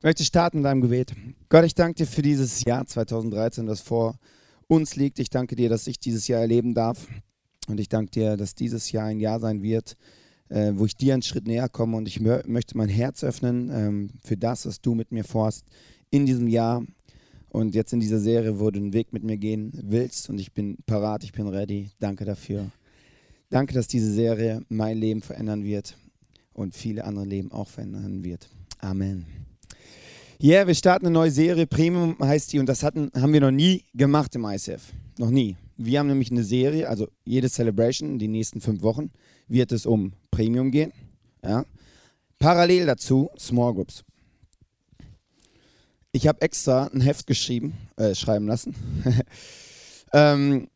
Ich möchte starten in deinem Gebet. Gott, ich danke dir für dieses Jahr 2013, das vor uns liegt. Ich danke dir, dass ich dieses Jahr erleben darf. Und ich danke dir, dass dieses Jahr ein Jahr sein wird, äh, wo ich dir einen Schritt näher komme. Und ich mö möchte mein Herz öffnen ähm, für das, was du mit mir vorhast in diesem Jahr. Und jetzt in dieser Serie, wo du den Weg mit mir gehen willst. Und ich bin parat, ich bin ready. Danke dafür. Danke, dass diese Serie mein Leben verändern wird und viele andere Leben auch verändern wird. Amen. Yeah, wir starten eine neue Serie. Premium heißt die und das hatten, haben wir noch nie gemacht im ICF. Noch nie. Wir haben nämlich eine Serie, also jede Celebration, die nächsten fünf Wochen, wird es um Premium gehen. Ja. Parallel dazu Small Groups. Ich habe extra ein Heft geschrieben, äh, schreiben lassen. ähm,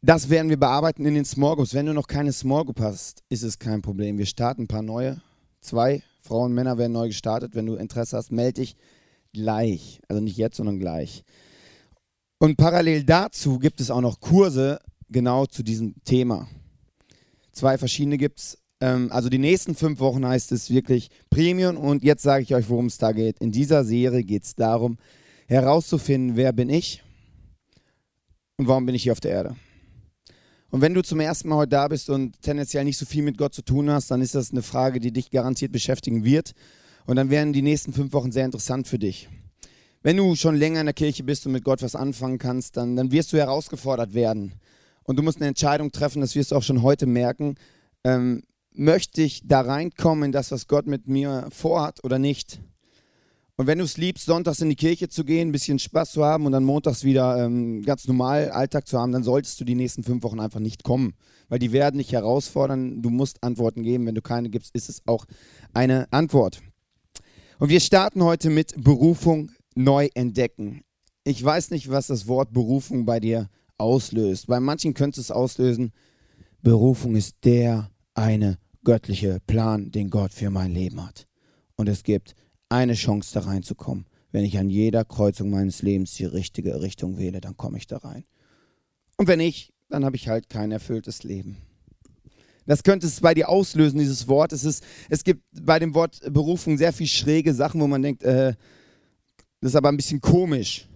das werden wir bearbeiten in den Small Groups. Wenn du noch keine Small Group hast, ist es kein Problem. Wir starten ein paar neue. Zwei Frauen und Männer werden neu gestartet. Wenn du Interesse hast, melde dich gleich. Also nicht jetzt, sondern gleich. Und parallel dazu gibt es auch noch Kurse genau zu diesem Thema. Zwei verschiedene gibt es. Ähm, also die nächsten fünf Wochen heißt es wirklich Premium. Und jetzt sage ich euch, worum es da geht. In dieser Serie geht es darum, herauszufinden, wer bin ich und warum bin ich hier auf der Erde. Und wenn du zum ersten Mal heute da bist und tendenziell nicht so viel mit Gott zu tun hast, dann ist das eine Frage, die dich garantiert beschäftigen wird. Und dann werden die nächsten fünf Wochen sehr interessant für dich. Wenn du schon länger in der Kirche bist und mit Gott was anfangen kannst, dann, dann wirst du herausgefordert werden. Und du musst eine Entscheidung treffen, das wirst du auch schon heute merken. Ähm, möchte ich da reinkommen in das, was Gott mit mir vorhat oder nicht? Und wenn du es liebst, sonntags in die Kirche zu gehen, ein bisschen Spaß zu haben und dann montags wieder ähm, ganz normal Alltag zu haben, dann solltest du die nächsten fünf Wochen einfach nicht kommen. Weil die werden dich herausfordern. Du musst Antworten geben. Wenn du keine gibst, ist es auch eine Antwort. Und wir starten heute mit Berufung neu entdecken. Ich weiß nicht, was das Wort Berufung bei dir auslöst. Bei manchen könnte es auslösen, Berufung ist der eine göttliche Plan, den Gott für mein Leben hat. Und es gibt eine Chance da reinzukommen. Wenn ich an jeder Kreuzung meines Lebens die richtige Richtung wähle, dann komme ich da rein. Und wenn nicht, dann habe ich halt kein erfülltes Leben. Das könnte es bei dir auslösen, dieses Wort. Es, ist, es gibt bei dem Wort Berufung sehr viel schräge Sachen, wo man denkt, äh, das ist aber ein bisschen komisch.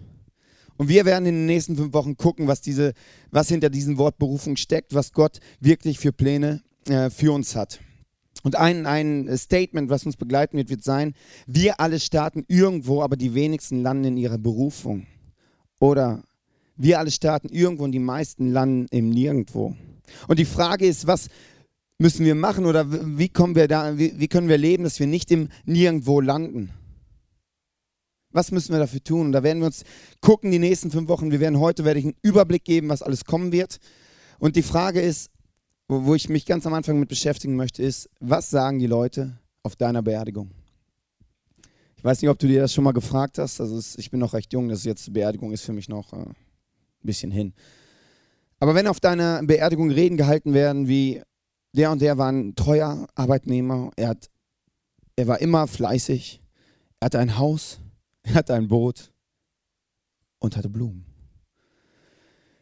Und wir werden in den nächsten fünf Wochen gucken, was, diese, was hinter diesem Wort Berufung steckt, was Gott wirklich für Pläne äh, für uns hat. Und ein, ein Statement, was uns begleiten wird, wird sein, wir alle starten irgendwo, aber die wenigsten landen in ihrer Berufung. Oder wir alle starten irgendwo und die meisten landen im Nirgendwo. Und die Frage ist, was müssen wir machen oder wie, kommen wir da, wie, wie können wir leben, dass wir nicht im Nirgendwo landen? Was müssen wir dafür tun? Und da werden wir uns gucken die nächsten fünf Wochen. Wir werden heute werde ich einen Überblick geben, was alles kommen wird. Und die Frage ist, wo, wo ich mich ganz am Anfang mit beschäftigen möchte, ist, was sagen die Leute auf deiner Beerdigung? Ich weiß nicht, ob du dir das schon mal gefragt hast. Also ich bin noch recht jung, das jetzt Beerdigung ist für mich noch äh, ein bisschen hin. Aber wenn auf deiner Beerdigung Reden gehalten werden, wie der und der war ein treuer Arbeitnehmer, er, hat, er war immer fleißig, er hatte ein Haus, er hatte ein Boot und hatte Blumen.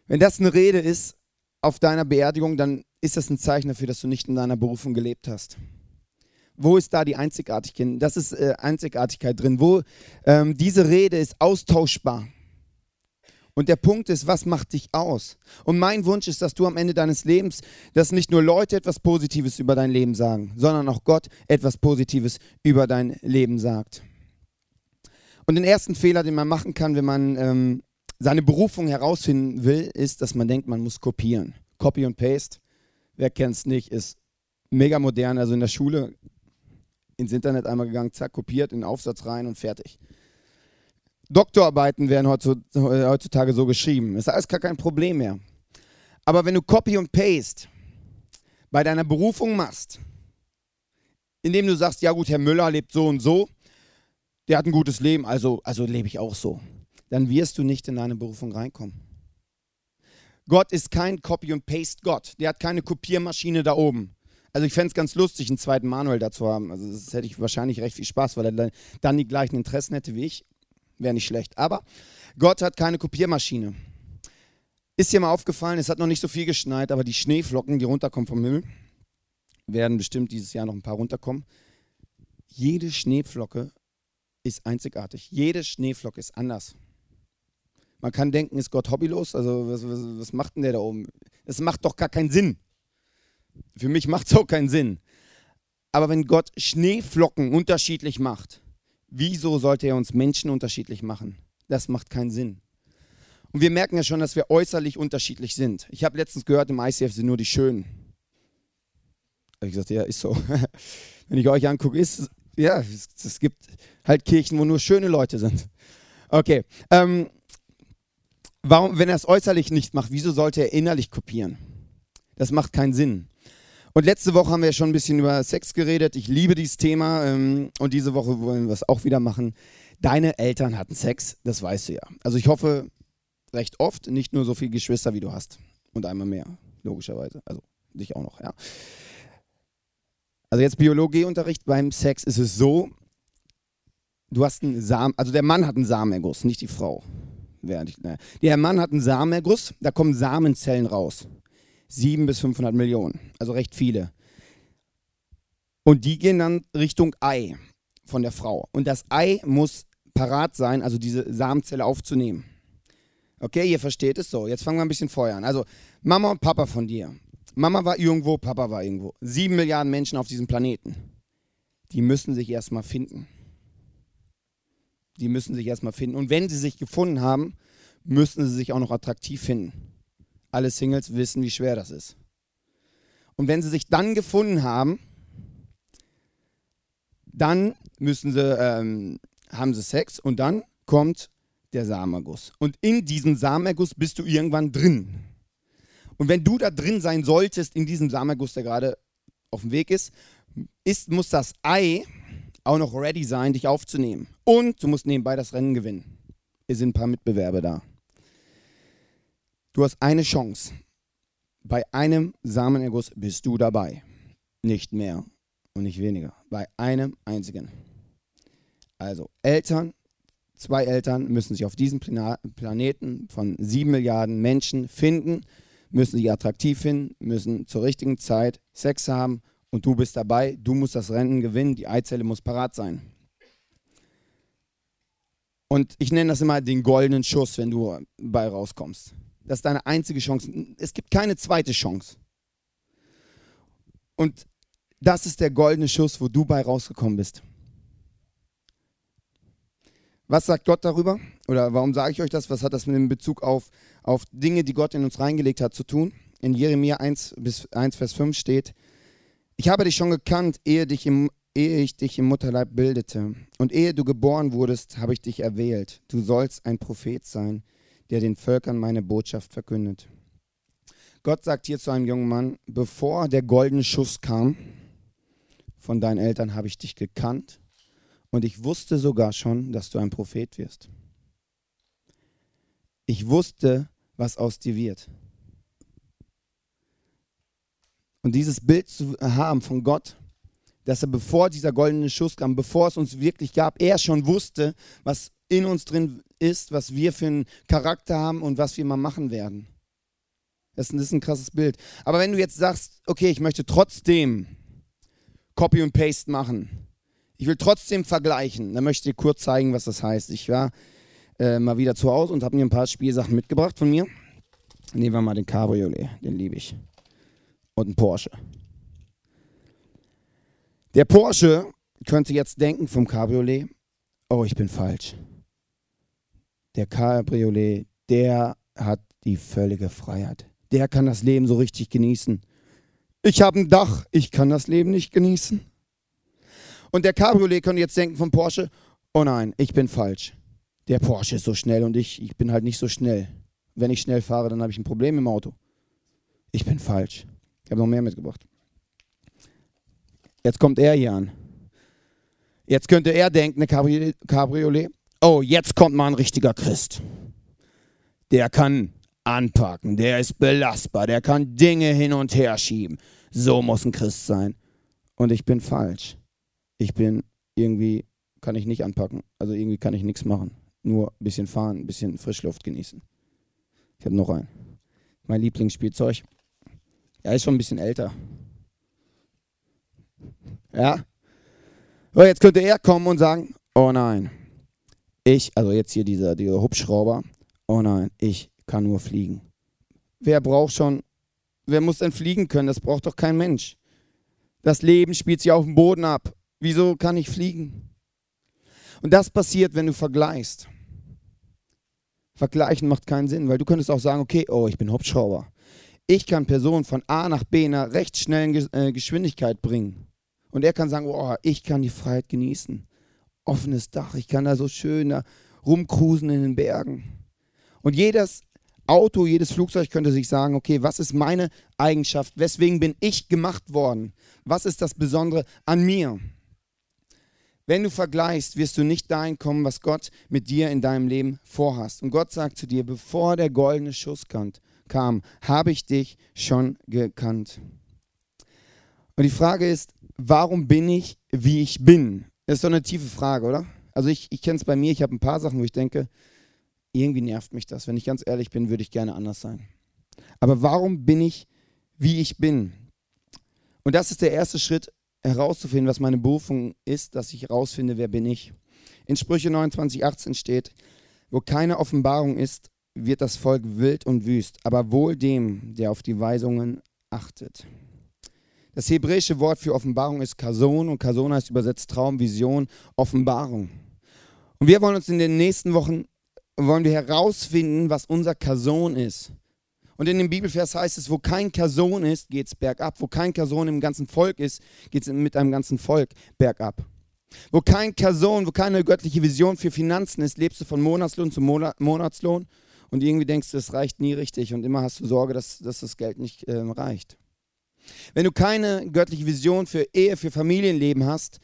Wenn das eine Rede ist auf deiner Beerdigung, dann ist das ein Zeichen dafür, dass du nicht in deiner Berufung gelebt hast. Wo ist da die Einzigartigkeit? Das ist äh, Einzigartigkeit drin. Wo ähm, diese Rede ist austauschbar. Und der Punkt ist, was macht dich aus? Und mein Wunsch ist, dass du am Ende deines Lebens, dass nicht nur Leute etwas Positives über dein Leben sagen, sondern auch Gott etwas Positives über dein Leben sagt. Und den ersten Fehler, den man machen kann, wenn man ähm, seine Berufung herausfinden will, ist, dass man denkt, man muss kopieren. Copy und Paste wer kennt es nicht, ist mega modern. Also in der Schule ins Internet einmal gegangen, zack, kopiert, in den Aufsatz rein und fertig. Doktorarbeiten werden heutzutage so geschrieben. Ist alles gar kein Problem mehr. Aber wenn du Copy und Paste bei deiner Berufung machst, indem du sagst, ja gut, Herr Müller lebt so und so, der hat ein gutes Leben, also, also lebe ich auch so, dann wirst du nicht in deine Berufung reinkommen. Gott ist kein Copy- und Paste-Gott. Der hat keine Kopiermaschine da oben. Also ich fände es ganz lustig, einen zweiten Manuel dazu haben. Also das hätte ich wahrscheinlich recht viel Spaß, weil er dann die gleichen Interessen hätte wie ich. Wäre nicht schlecht. Aber Gott hat keine Kopiermaschine. Ist dir mal aufgefallen, es hat noch nicht so viel geschneit, aber die Schneeflocken, die runterkommen vom Himmel, werden bestimmt dieses Jahr noch ein paar runterkommen. Jede Schneeflocke ist einzigartig. Jede Schneeflocke ist anders. Man kann denken, ist Gott hobbylos? Also was, was, was macht denn der da oben? Das macht doch gar keinen Sinn. Für mich macht es auch keinen Sinn. Aber wenn Gott Schneeflocken unterschiedlich macht, wieso sollte er uns Menschen unterschiedlich machen? Das macht keinen Sinn. Und wir merken ja schon, dass wir äußerlich unterschiedlich sind. Ich habe letztens gehört, im ICF sind nur die Schönen. Habe ich gesagt, ja, ist so. Wenn ich euch angucke, ist ja, es, es, gibt halt Kirchen, wo nur schöne Leute sind. Okay. Ähm, warum, wenn er es äußerlich nicht macht, wieso sollte er innerlich kopieren? Das macht keinen Sinn. Und letzte Woche haben wir schon ein bisschen über Sex geredet. Ich liebe dieses Thema ähm, und diese Woche wollen wir es auch wieder machen. Deine Eltern hatten Sex, das weißt du ja. Also ich hoffe recht oft, nicht nur so viele Geschwister wie du hast und einmal mehr, logischerweise. Also dich auch noch, ja. Also jetzt Biologieunterricht beim Sex ist es so, du hast einen Samen, also der Mann hat einen Samenerguss, nicht die Frau. Der Mann hat einen Samenerguss, da kommen Samenzellen raus. 7 bis 500 Millionen, also recht viele. Und die gehen dann Richtung Ei von der Frau. Und das Ei muss parat sein, also diese Samenzelle aufzunehmen. Okay, ihr versteht es so. Jetzt fangen wir ein bisschen Feuer an. Also Mama und Papa von dir. Mama war irgendwo, Papa war irgendwo. Sieben Milliarden Menschen auf diesem Planeten. Die müssen sich erstmal finden. Die müssen sich erstmal finden. Und wenn sie sich gefunden haben, müssen sie sich auch noch attraktiv finden. Alle Singles wissen, wie schwer das ist. Und wenn sie sich dann gefunden haben, dann müssen sie, ähm, haben sie Sex und dann kommt der Samenerguss. Und in diesem Samenerguss bist du irgendwann drin. Und wenn du da drin sein solltest, in diesem Samenerguss, der gerade auf dem Weg ist, ist, muss das Ei auch noch ready sein, dich aufzunehmen. Und du musst nebenbei das Rennen gewinnen. Hier sind ein paar Mitbewerber da. Du hast eine Chance. Bei einem Samenerguss bist du dabei. Nicht mehr und nicht weniger. Bei einem einzigen. Also Eltern, zwei Eltern müssen sich auf diesem Planeten von sieben Milliarden Menschen finden, müssen sich attraktiv finden, müssen zur richtigen Zeit Sex haben und du bist dabei. Du musst das Rennen gewinnen, die Eizelle muss parat sein. Und ich nenne das immer den goldenen Schuss, wenn du bei rauskommst. Das ist deine einzige Chance. Es gibt keine zweite Chance. Und das ist der goldene Schuss, wo du bei rausgekommen bist. Was sagt Gott darüber? Oder warum sage ich euch das? Was hat das mit dem Bezug auf, auf Dinge, die Gott in uns reingelegt hat, zu tun? In Jeremia 1, bis 1, Vers 5 steht, ich habe dich schon gekannt, ehe, dich im, ehe ich dich im Mutterleib bildete. Und ehe du geboren wurdest, habe ich dich erwählt. Du sollst ein Prophet sein der den Völkern meine Botschaft verkündet. Gott sagt hier zu einem jungen Mann, bevor der goldene Schuss kam, von deinen Eltern habe ich dich gekannt und ich wusste sogar schon, dass du ein Prophet wirst. Ich wusste, was aus dir wird. Und dieses Bild zu haben von Gott, dass er bevor dieser goldene Schuss kam, bevor es uns wirklich gab, er schon wusste, was in uns drin ist, was wir für einen Charakter haben und was wir mal machen werden. Das ist ein krasses Bild. Aber wenn du jetzt sagst, okay, ich möchte trotzdem Copy und Paste machen, ich will trotzdem vergleichen, dann möchte ich dir kurz zeigen, was das heißt. Ich war äh, mal wieder zu Hause und habe mir ein paar Spielsachen mitgebracht von mir. Nehmen wir mal den Cabriolet, den liebe ich. Und einen Porsche. Der Porsche könnte jetzt denken vom Cabriolet, oh, ich bin falsch der Cabriolet, der hat die völlige Freiheit. Der kann das Leben so richtig genießen. Ich habe ein Dach, ich kann das Leben nicht genießen. Und der Cabriolet könnte jetzt denken von Porsche, oh nein, ich bin falsch. Der Porsche ist so schnell und ich, ich bin halt nicht so schnell. Wenn ich schnell fahre, dann habe ich ein Problem im Auto. Ich bin falsch. Ich habe noch mehr mitgebracht. Jetzt kommt er hier an. Jetzt könnte er denken, eine Cabriolet, oh, jetzt kommt mal ein richtiger Christ. Der kann anpacken, der ist belastbar, der kann Dinge hin und her schieben. So muss ein Christ sein. Und ich bin falsch. Ich bin irgendwie, kann ich nicht anpacken. Also irgendwie kann ich nichts machen. Nur ein bisschen fahren, ein bisschen Frischluft genießen. Ich habe noch einen. Mein Lieblingsspielzeug. Er ist schon ein bisschen älter. Ja? So, jetzt könnte er kommen und sagen, oh nein, ich, also jetzt hier dieser, dieser Hubschrauber, oh nein, ich kann nur fliegen. Wer braucht schon, wer muss denn fliegen können? Das braucht doch kein Mensch. Das Leben spielt sich auf dem Boden ab. Wieso kann ich fliegen? Und das passiert, wenn du vergleichst. Vergleichen macht keinen Sinn, weil du könntest auch sagen, okay, oh, ich bin Hubschrauber. Ich kann Personen von A nach B in einer recht schnellen äh, Geschwindigkeit bringen. Und er kann sagen, oh, ich kann die Freiheit genießen. Offenes Dach, ich kann da so schön da in den Bergen. Und jedes Auto, jedes Flugzeug könnte sich sagen, okay, was ist meine Eigenschaft? Weswegen bin ich gemacht worden? Was ist das Besondere an mir? Wenn du vergleichst, wirst du nicht dahin kommen, was Gott mit dir in deinem Leben vorhast. Und Gott sagt zu dir, bevor der goldene Schuss kam, habe ich dich schon gekannt. Und die Frage ist, warum bin ich, wie ich bin? Das ist doch eine tiefe Frage, oder? Also ich, ich kenne es bei mir, ich habe ein paar Sachen, wo ich denke, irgendwie nervt mich das. Wenn ich ganz ehrlich bin, würde ich gerne anders sein. Aber warum bin ich, wie ich bin? Und das ist der erste Schritt, herauszufinden, was meine Berufung ist, dass ich herausfinde, wer bin ich. In Sprüche 29, 18 steht, wo keine Offenbarung ist, wird das Volk wild und wüst, aber wohl dem, der auf die Weisungen achtet. Das hebräische Wort für Offenbarung ist Kason und Kason heißt übersetzt Traum, Vision, Offenbarung. Und wir wollen uns in den nächsten Wochen wollen wir herausfinden, was unser Kason ist. Und in dem Bibelvers heißt es, wo kein Kason ist, geht es bergab. Wo kein Kason im ganzen Volk ist, geht es mit einem ganzen Volk bergab. Wo kein Kason, wo keine göttliche Vision für Finanzen ist, lebst du von Monatslohn zu Monatslohn und irgendwie denkst du, das reicht nie richtig und immer hast du Sorge, dass, dass das Geld nicht äh, reicht. Wenn du keine göttliche Vision für Ehe, für Familienleben hast,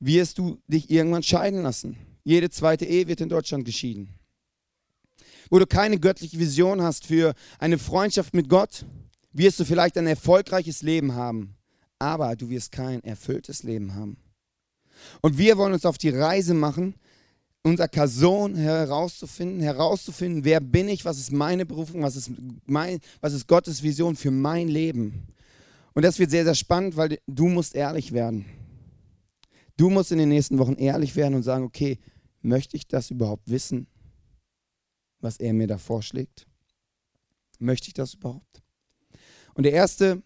wirst du dich irgendwann scheiden lassen. Jede zweite Ehe wird in Deutschland geschieden wo du keine göttliche Vision hast für eine Freundschaft mit Gott, wirst du vielleicht ein erfolgreiches Leben haben, aber du wirst kein erfülltes Leben haben. Und wir wollen uns auf die Reise machen, unser Kason herauszufinden, herauszufinden, wer bin ich, was ist meine Berufung, was ist, mein, was ist Gottes Vision für mein Leben. Und das wird sehr, sehr spannend, weil du musst ehrlich werden. Du musst in den nächsten Wochen ehrlich werden und sagen, okay, möchte ich das überhaupt wissen? was er mir da vorschlägt? Möchte ich das überhaupt? Und der erste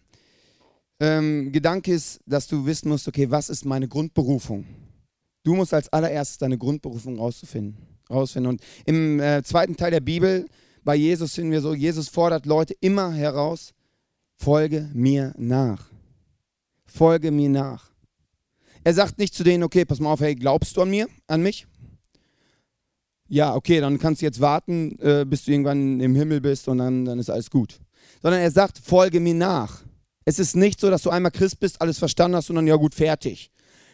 ähm, Gedanke ist, dass du wissen musst, okay, was ist meine Grundberufung? Du musst als allererstes deine Grundberufung rausfinden. rausfinden. Und im äh, zweiten Teil der Bibel, bei Jesus finden wir so, Jesus fordert Leute immer heraus, folge mir nach. Folge mir nach. Er sagt nicht zu denen, okay, pass mal auf, hey, glaubst du an mir, an mich? ja, okay, dann kannst du jetzt warten, äh, bis du irgendwann im Himmel bist und dann, dann ist alles gut. Sondern er sagt, folge mir nach. Es ist nicht so, dass du einmal Christ bist, alles verstanden hast und dann, ja gut, fertig.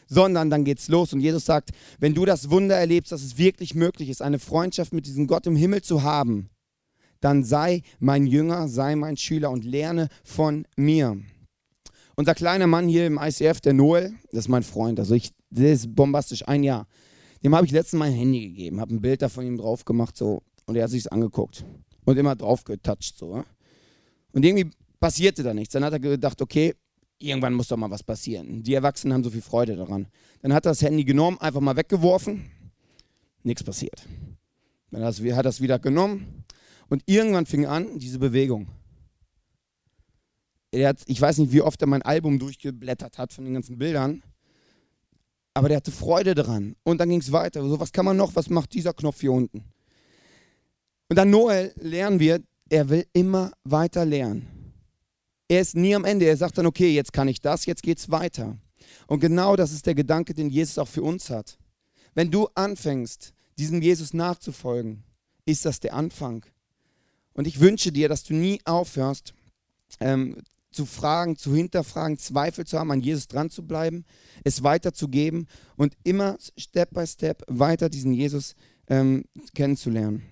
Sondern dann geht's los und Jesus sagt, wenn du das Wunder erlebst, dass es wirklich möglich ist, eine Freundschaft mit diesem Gott im Himmel zu haben, dann sei mein Jünger, sei mein Schüler und lerne von mir. Unser kleiner Mann hier im ICF, der Noel, das ist mein Freund, also ich, der ist bombastisch, ein Jahr. Dem habe ich letztens mein Handy gegeben, habe ein Bild da von ihm drauf gemacht so, und er hat sich angeguckt und immer drauf getatscht. So. Und irgendwie passierte da nichts. Dann hat er gedacht, okay, irgendwann muss doch mal was passieren. Die Erwachsenen haben so viel Freude daran. Dann hat er das Handy genommen, einfach mal weggeworfen, nichts passiert. Dann hat er das wieder genommen und irgendwann fing an diese Bewegung. Hat, ich weiß nicht, wie oft er mein Album durchgeblättert hat von den ganzen Bildern. Aber der hatte Freude daran. Und dann ging es weiter. So, was kann man noch? Was macht dieser Knopf hier unten? Und dann Noel lernen wir, er will immer weiter lernen. Er ist nie am Ende. Er sagt dann, okay, jetzt kann ich das, jetzt geht es weiter. Und genau das ist der Gedanke, den Jesus auch für uns hat. Wenn du anfängst, diesem Jesus nachzufolgen, ist das der Anfang. Und ich wünsche dir, dass du nie aufhörst, ähm, zu fragen, zu hinterfragen, Zweifel zu haben, an Jesus dran zu bleiben, es weiterzugeben und immer Step by Step weiter diesen Jesus ähm, kennenzulernen.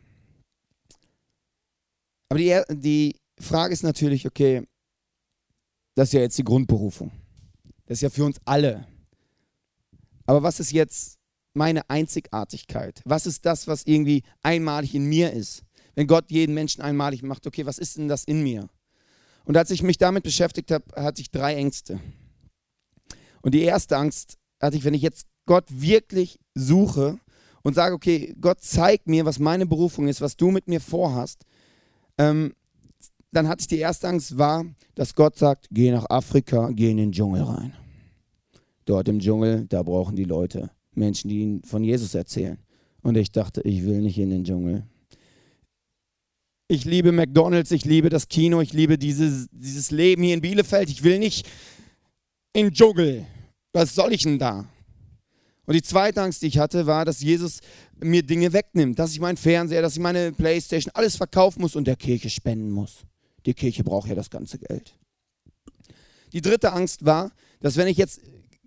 Aber die, die Frage ist natürlich, okay, das ist ja jetzt die Grundberufung. Das ist ja für uns alle. Aber was ist jetzt meine Einzigartigkeit? Was ist das, was irgendwie einmalig in mir ist? Wenn Gott jeden Menschen einmalig macht, okay, was ist denn das in mir? Und als ich mich damit beschäftigt habe, hatte ich drei Ängste. Und die erste Angst hatte ich, wenn ich jetzt Gott wirklich suche und sage, okay, Gott zeig mir, was meine Berufung ist, was du mit mir vorhast, ähm, dann hatte ich die erste Angst war, dass Gott sagt, geh nach Afrika, geh in den Dschungel rein. Dort im Dschungel, da brauchen die Leute Menschen, die ihnen von Jesus erzählen. Und ich dachte, ich will nicht in den Dschungel. Ich liebe McDonald's, ich liebe das Kino, ich liebe dieses, dieses Leben hier in Bielefeld. Ich will nicht in Dschungel. Was soll ich denn da? Und die zweite Angst, die ich hatte, war, dass Jesus mir Dinge wegnimmt, dass ich meinen Fernseher, dass ich meine Playstation, alles verkaufen muss und der Kirche spenden muss. Die Kirche braucht ja das ganze Geld. Die dritte Angst war, dass wenn ich jetzt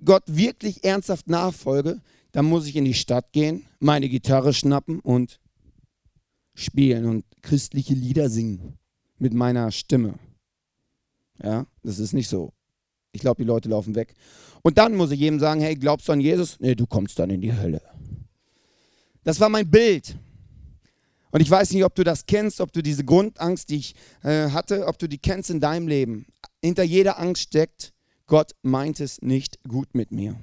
Gott wirklich ernsthaft nachfolge, dann muss ich in die Stadt gehen, meine Gitarre schnappen und spielen und christliche Lieder singen mit meiner Stimme. Ja, das ist nicht so. Ich glaube, die Leute laufen weg. Und dann muss ich jedem sagen, hey, glaubst du an Jesus? Nee, du kommst dann in die Hölle. Das war mein Bild. Und ich weiß nicht, ob du das kennst, ob du diese Grundangst, die ich äh, hatte, ob du die kennst in deinem Leben. Hinter jeder Angst steckt, Gott meint es nicht gut mit mir.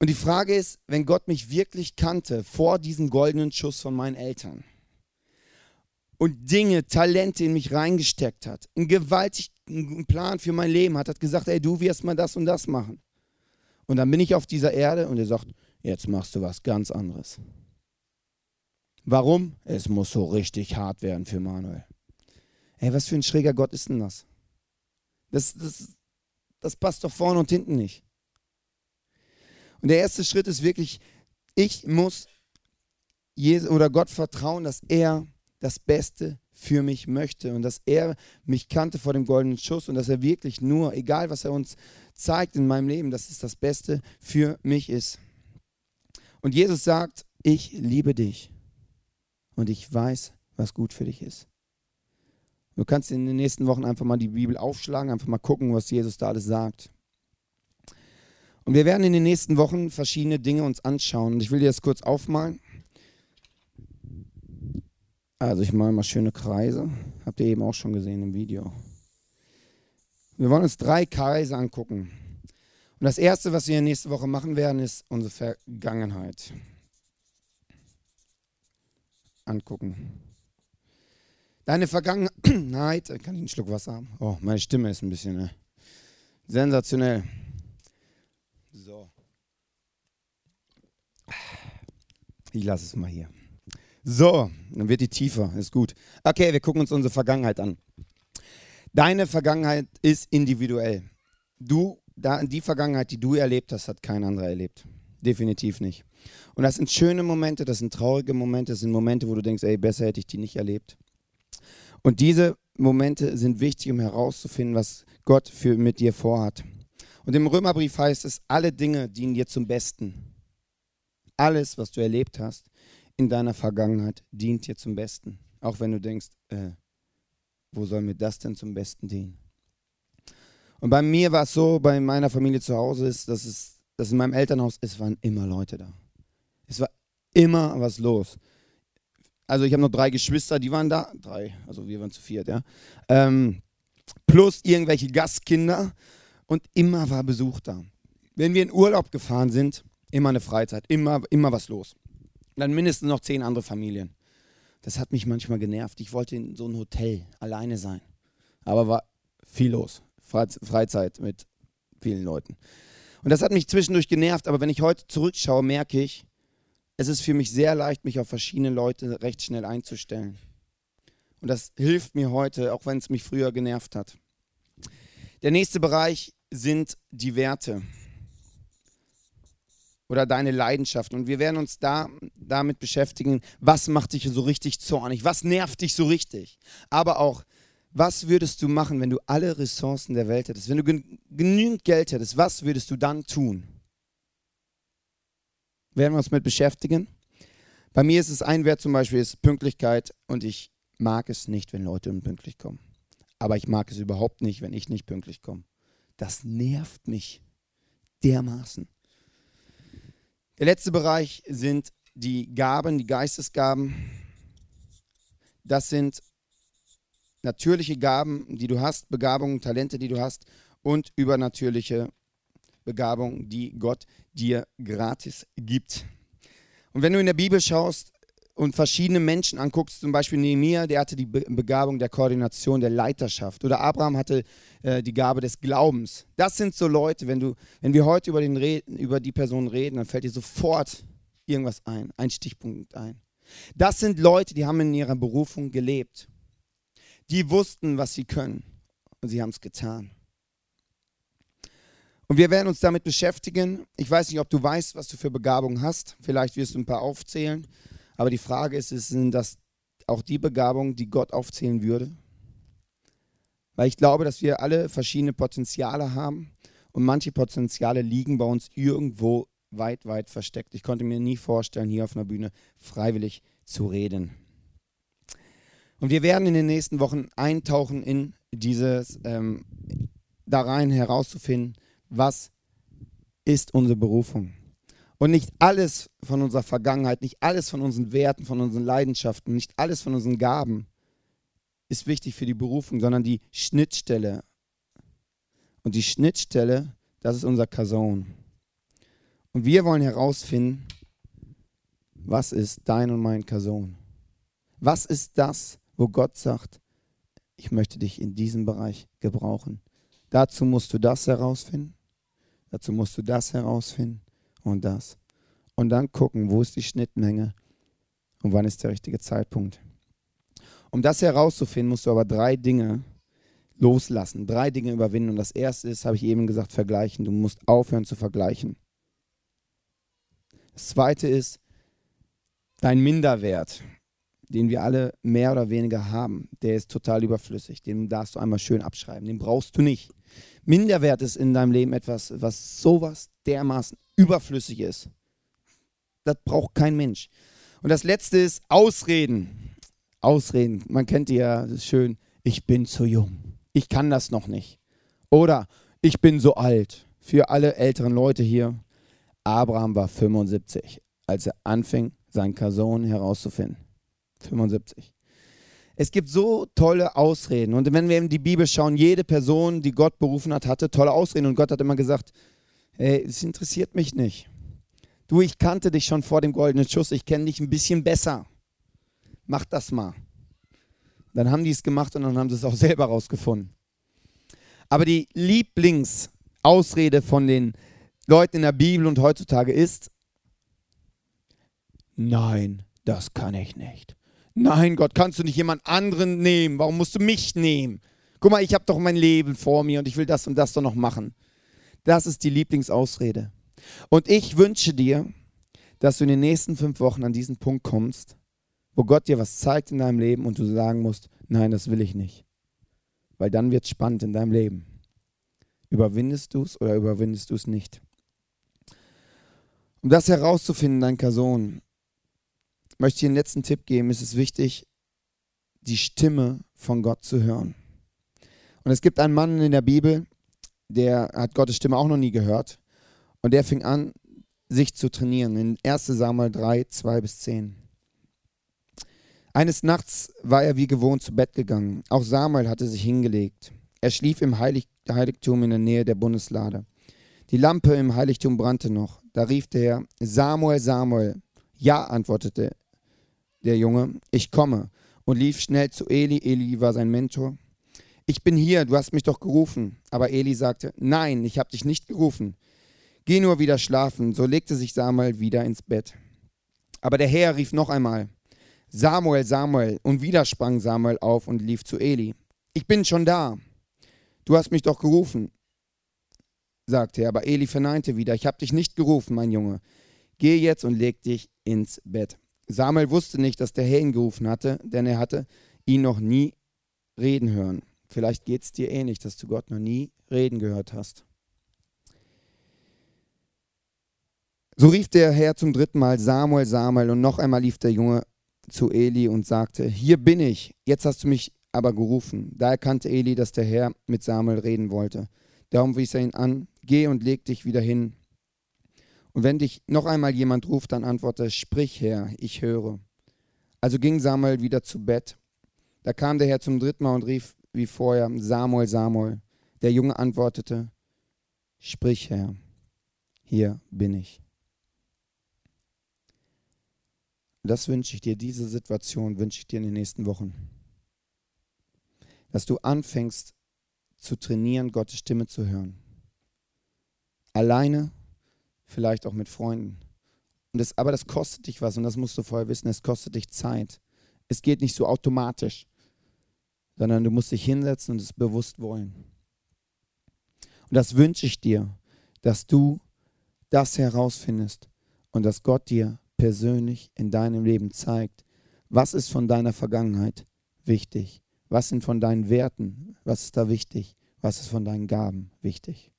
Und die Frage ist, wenn Gott mich wirklich kannte vor diesem goldenen Schuss von meinen Eltern und Dinge, Talente in mich reingesteckt hat, einen gewaltigen Plan für mein Leben hat, hat gesagt, ey, du wirst mal das und das machen. Und dann bin ich auf dieser Erde und er sagt, jetzt machst du was ganz anderes. Warum? Es muss so richtig hart werden für Manuel. Ey, was für ein schräger Gott ist denn das? Das, das, das passt doch vorne und hinten nicht. Und der erste Schritt ist wirklich, ich muss Jesus oder Gott vertrauen, dass er das Beste für mich möchte und dass er mich kannte vor dem goldenen Schuss und dass er wirklich nur, egal was er uns zeigt in meinem Leben, dass es das Beste für mich ist. Und Jesus sagt, ich liebe dich und ich weiß, was gut für dich ist. Du kannst in den nächsten Wochen einfach mal die Bibel aufschlagen, einfach mal gucken, was Jesus da alles sagt. Und wir werden in den nächsten Wochen verschiedene Dinge uns anschauen. Und ich will dir das kurz aufmalen. Also ich male mal schöne Kreise. Habt ihr eben auch schon gesehen im Video. Wir wollen uns drei Kreise angucken. Und das Erste, was wir nächste Woche machen werden, ist unsere Vergangenheit angucken. Deine Vergangenheit, kann ich einen Schluck Wasser haben? Oh, meine Stimme ist ein bisschen ne? sensationell. Ich lasse es mal hier. So, dann wird die tiefer, ist gut. Okay, wir gucken uns unsere Vergangenheit an. Deine Vergangenheit ist individuell. Du, die Vergangenheit, die du erlebt hast, hat kein anderer erlebt. Definitiv nicht. Und das sind schöne Momente, das sind traurige Momente, das sind Momente, wo du denkst, ey, besser hätte ich die nicht erlebt. Und diese Momente sind wichtig, um herauszufinden, was Gott für mit dir vorhat. Und im Römerbrief heißt es, alle Dinge dienen dir zum Besten alles, was du erlebt hast in deiner Vergangenheit, dient dir zum Besten. Auch wenn du denkst, äh, wo soll mir das denn zum Besten dienen? Und bei mir war es so, bei meiner Familie zu Hause ist, dass es, dass in meinem Elternhaus, es waren immer Leute da. Es war immer was los. Also ich habe noch drei Geschwister, die waren da, drei, also wir waren zu viert, ja. Ähm, plus irgendwelche Gastkinder und immer war Besuch da. Wenn wir in Urlaub gefahren sind, Immer eine Freizeit, immer, immer was los. dann mindestens noch zehn andere Familien. Das hat mich manchmal genervt. Ich wollte in so ein Hotel alleine sein. Aber war viel los. Freizeit mit vielen Leuten. Und das hat mich zwischendurch genervt, aber wenn ich heute zurückschaue, merke ich, es ist für mich sehr leicht, mich auf verschiedene Leute recht schnell einzustellen. Und das hilft mir heute, auch wenn es mich früher genervt hat. Der nächste Bereich sind die Werte oder deine Leidenschaft. Und wir werden uns da damit beschäftigen, was macht dich so richtig zornig, was nervt dich so richtig. Aber auch, was würdest du machen, wenn du alle Ressourcen der Welt hättest, wenn du genügend Geld hättest, was würdest du dann tun? Werden wir uns mit beschäftigen? Bei mir ist es ein Wert zum Beispiel, ist Pünktlichkeit und ich mag es nicht, wenn Leute unpünktlich kommen. Aber ich mag es überhaupt nicht, wenn ich nicht pünktlich komme. Das nervt mich dermaßen. Der letzte Bereich sind die Gaben, die Geistesgaben. Das sind natürliche Gaben, die du hast, Begabungen, Talente, die du hast und übernatürliche Begabung, die Gott dir gratis gibt. Und wenn du in der Bibel schaust und verschiedene Menschen anguckst, zum Beispiel Nehemiah, der hatte die Begabung der Koordination, der Leiterschaft. Oder Abraham hatte äh, die Gabe des Glaubens. Das sind so Leute, wenn, du, wenn wir heute über, den über die Person reden, dann fällt dir sofort irgendwas ein, ein Stichpunkt ein. Das sind Leute, die haben in ihrer Berufung gelebt. Die wussten, was sie können und sie haben es getan. Und wir werden uns damit beschäftigen. Ich weiß nicht, ob du weißt, was du für Begabungen hast. Vielleicht wirst du ein paar aufzählen. Aber die Frage ist, sind das auch die Begabungen, die Gott aufzählen würde? Weil ich glaube, dass wir alle verschiedene Potenziale haben und manche Potenziale liegen bei uns irgendwo weit, weit versteckt. Ich konnte mir nie vorstellen, hier auf einer Bühne freiwillig zu reden. Und wir werden in den nächsten Wochen eintauchen in dieses, ähm, da rein herauszufinden, was ist unsere Berufung. Und nicht alles von unserer Vergangenheit, nicht alles von unseren Werten, von unseren Leidenschaften, nicht alles von unseren Gaben ist wichtig für die Berufung, sondern die Schnittstelle. Und die Schnittstelle, das ist unser Kason. Und wir wollen herausfinden, was ist dein und mein Kason? Was ist das, wo Gott sagt, ich möchte dich in diesem Bereich gebrauchen? Dazu musst du das herausfinden. Dazu musst du das herausfinden und das. Und dann gucken, wo ist die Schnittmenge und wann ist der richtige Zeitpunkt. Um das herauszufinden, musst du aber drei Dinge loslassen, drei Dinge überwinden. Und das erste ist, habe ich eben gesagt, vergleichen. Du musst aufhören zu vergleichen. Das zweite ist dein Minderwert, den wir alle mehr oder weniger haben. Der ist total überflüssig. Den darfst du einmal schön abschreiben. Den brauchst du nicht. Minderwert ist in deinem Leben etwas, was sowas dermaßen überflüssig ist. Das braucht kein Mensch. Und das letzte ist Ausreden. Ausreden. Man kennt die ja schön. Ich bin zu jung. Ich kann das noch nicht. Oder ich bin so alt. Für alle älteren Leute hier. Abraham war 75, als er anfing, seinen Kason herauszufinden. 75. Es gibt so tolle Ausreden. Und wenn wir in die Bibel schauen, jede Person, die Gott berufen hat, hatte tolle Ausreden. Und Gott hat immer gesagt, es interessiert mich nicht. Du, ich kannte dich schon vor dem goldenen Schuss. Ich kenne dich ein bisschen besser. Mach das mal. Dann haben die es gemacht und dann haben sie es auch selber rausgefunden. Aber die Lieblingsausrede von den Leuten in der Bibel und heutzutage ist, nein, das kann ich nicht. Nein, Gott, kannst du nicht jemand anderen nehmen? Warum musst du mich nehmen? Guck mal, ich habe doch mein Leben vor mir und ich will das und das doch noch machen. Das ist die Lieblingsausrede. Und ich wünsche dir, dass du in den nächsten fünf Wochen an diesen Punkt kommst, wo Gott dir was zeigt in deinem Leben und du sagen musst, nein, das will ich nicht. Weil dann wird es spannend in deinem Leben. Überwindest du es oder überwindest du es nicht? Um das herauszufinden, dein Person, möchte ich einen letzten Tipp geben. Es ist wichtig, die Stimme von Gott zu hören. Und es gibt einen Mann in der Bibel, der hat Gottes Stimme auch noch nie gehört. Und der fing an, sich zu trainieren. In 1 Samuel 3, 2 bis 10. Eines Nachts war er wie gewohnt zu Bett gegangen. Auch Samuel hatte sich hingelegt. Er schlief im Heilig Heiligtum in der Nähe der Bundeslade. Die Lampe im Heiligtum brannte noch. Da rief der Herr, Samuel, Samuel. Ja, antwortete der Junge, ich komme, und lief schnell zu Eli. Eli war sein Mentor. Ich bin hier, du hast mich doch gerufen. Aber Eli sagte, nein, ich habe dich nicht gerufen. Geh nur wieder schlafen. So legte sich Samuel wieder ins Bett. Aber der Herr rief noch einmal, Samuel, Samuel. Und wieder sprang Samuel auf und lief zu Eli. Ich bin schon da. Du hast mich doch gerufen, sagte er. Aber Eli verneinte wieder, ich habe dich nicht gerufen, mein Junge. Geh jetzt und leg dich ins Bett. Samuel wusste nicht, dass der Herr ihn gerufen hatte, denn er hatte ihn noch nie reden hören. Vielleicht geht es dir ähnlich, dass du Gott noch nie reden gehört hast. So rief der Herr zum dritten Mal Samuel, Samuel und noch einmal lief der Junge zu Eli und sagte, hier bin ich, jetzt hast du mich aber gerufen. Da erkannte Eli, dass der Herr mit Samuel reden wollte. Darum wies er ihn an, geh und leg dich wieder hin. Und wenn dich noch einmal jemand ruft, dann antworte, sprich Herr, ich höre. Also ging Samuel wieder zu Bett. Da kam der Herr zum dritten Mal und rief wie vorher, Samuel, Samuel. Der Junge antwortete, sprich Herr, hier bin ich. Das wünsche ich dir, diese Situation wünsche ich dir in den nächsten Wochen. Dass du anfängst zu trainieren, Gottes Stimme zu hören. Alleine, vielleicht auch mit Freunden. Und das, aber das kostet dich was und das musst du vorher wissen, es kostet dich Zeit. Es geht nicht so automatisch, sondern du musst dich hinsetzen und es bewusst wollen. Und das wünsche ich dir, dass du das herausfindest und dass Gott dir persönlich in deinem Leben zeigt, was ist von deiner Vergangenheit wichtig, was sind von deinen Werten, was ist da wichtig, was ist von deinen Gaben wichtig.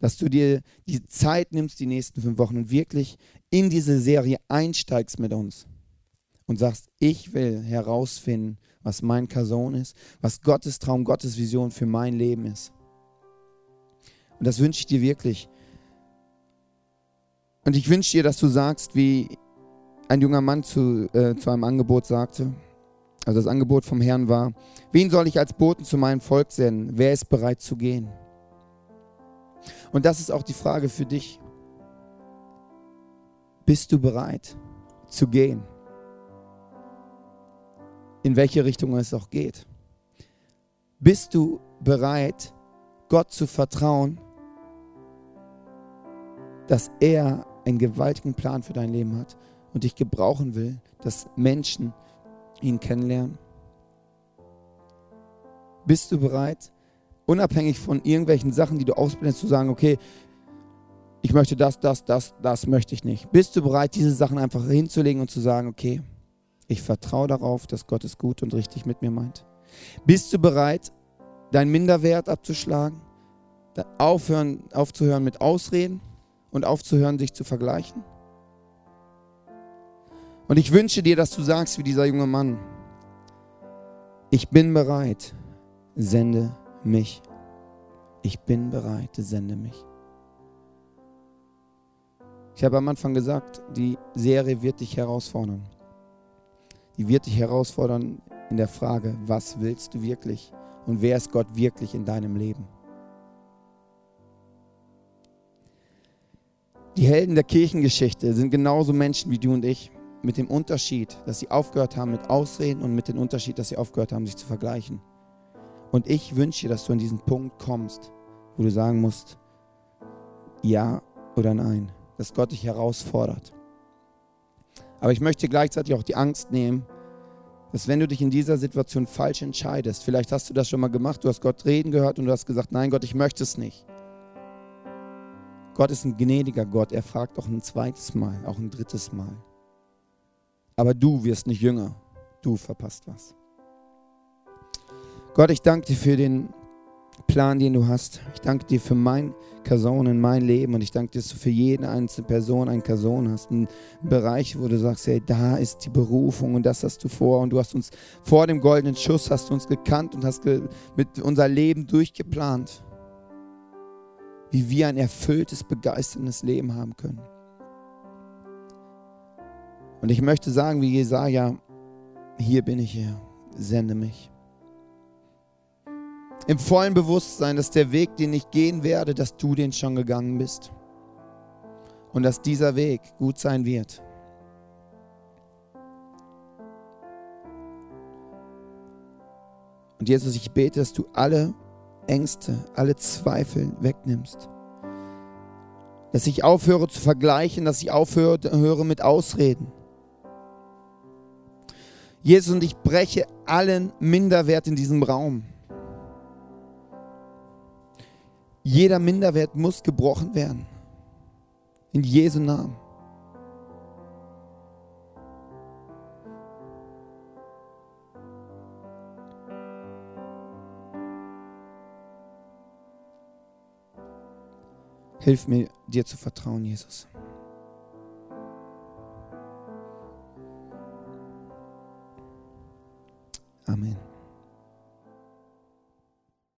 Dass du dir die Zeit nimmst, die nächsten fünf Wochen und wirklich in diese Serie einsteigst mit uns und sagst, ich will herausfinden, was mein Person ist, was Gottes Traum, Gottes Vision für mein Leben ist. Und das wünsche ich dir wirklich. Und ich wünsche dir, dass du sagst, wie ein junger Mann zu, äh, zu einem Angebot sagte, also das Angebot vom Herrn war, wen soll ich als Boten zu meinem Volk senden? Wer ist bereit zu gehen? Und das ist auch die Frage für dich. Bist du bereit zu gehen? In welche Richtung es auch geht. Bist du bereit, Gott zu vertrauen, dass er einen gewaltigen Plan für dein Leben hat und dich gebrauchen will, dass Menschen ihn kennenlernen? Bist du bereit, unabhängig von irgendwelchen Sachen, die du ausblendest, zu sagen, okay, ich möchte das, das, das, das möchte ich nicht. Bist du bereit, diese Sachen einfach hinzulegen und zu sagen, okay, ich vertraue darauf, dass Gott es gut und richtig mit mir meint? Bist du bereit, deinen Minderwert abzuschlagen, aufhören, aufzuhören mit Ausreden und aufzuhören, sich zu vergleichen? Und ich wünsche dir, dass du sagst wie dieser junge Mann, ich bin bereit, sende mich. Ich bin bereit, sende mich. Ich habe am Anfang gesagt, die Serie wird dich herausfordern. Die wird dich herausfordern in der Frage, was willst du wirklich und wer ist Gott wirklich in deinem Leben? Die Helden der Kirchengeschichte sind genauso Menschen wie du und ich, mit dem Unterschied, dass sie aufgehört haben mit Ausreden und mit dem Unterschied, dass sie aufgehört haben, sich zu vergleichen. Und ich wünsche dir, dass du an diesen Punkt kommst, wo du sagen musst, ja oder nein, dass Gott dich herausfordert. Aber ich möchte gleichzeitig auch die Angst nehmen, dass wenn du dich in dieser Situation falsch entscheidest, vielleicht hast du das schon mal gemacht, du hast Gott reden gehört und du hast gesagt, nein Gott, ich möchte es nicht. Gott ist ein gnädiger Gott, er fragt auch ein zweites Mal, auch ein drittes Mal. Aber du wirst nicht jünger, du verpasst was. Gott, ich danke dir für den Plan, den du hast. Ich danke dir für mein Person in mein Leben und ich danke dir, dass du für jede einzelne Person einen Person hast, einen Bereich, wo du sagst, hey, da ist die Berufung und das hast du vor und du hast uns vor dem goldenen Schuss, hast du uns gekannt und hast ge mit unser Leben durchgeplant, wie wir ein erfülltes, begeisterndes Leben haben können. Und ich möchte sagen, wie Jesaja, hier bin ich hier, sende mich im vollen Bewusstsein, dass der Weg, den ich gehen werde, dass du den schon gegangen bist. Und dass dieser Weg gut sein wird. Und Jesus, ich bete, dass du alle Ängste, alle Zweifel wegnimmst. Dass ich aufhöre zu vergleichen, dass ich aufhöre mit Ausreden. Jesus, und ich breche allen Minderwert in diesem Raum. Jeder Minderwert muss gebrochen werden. In Jesu Namen. Hilf mir, dir zu vertrauen, Jesus. Amen.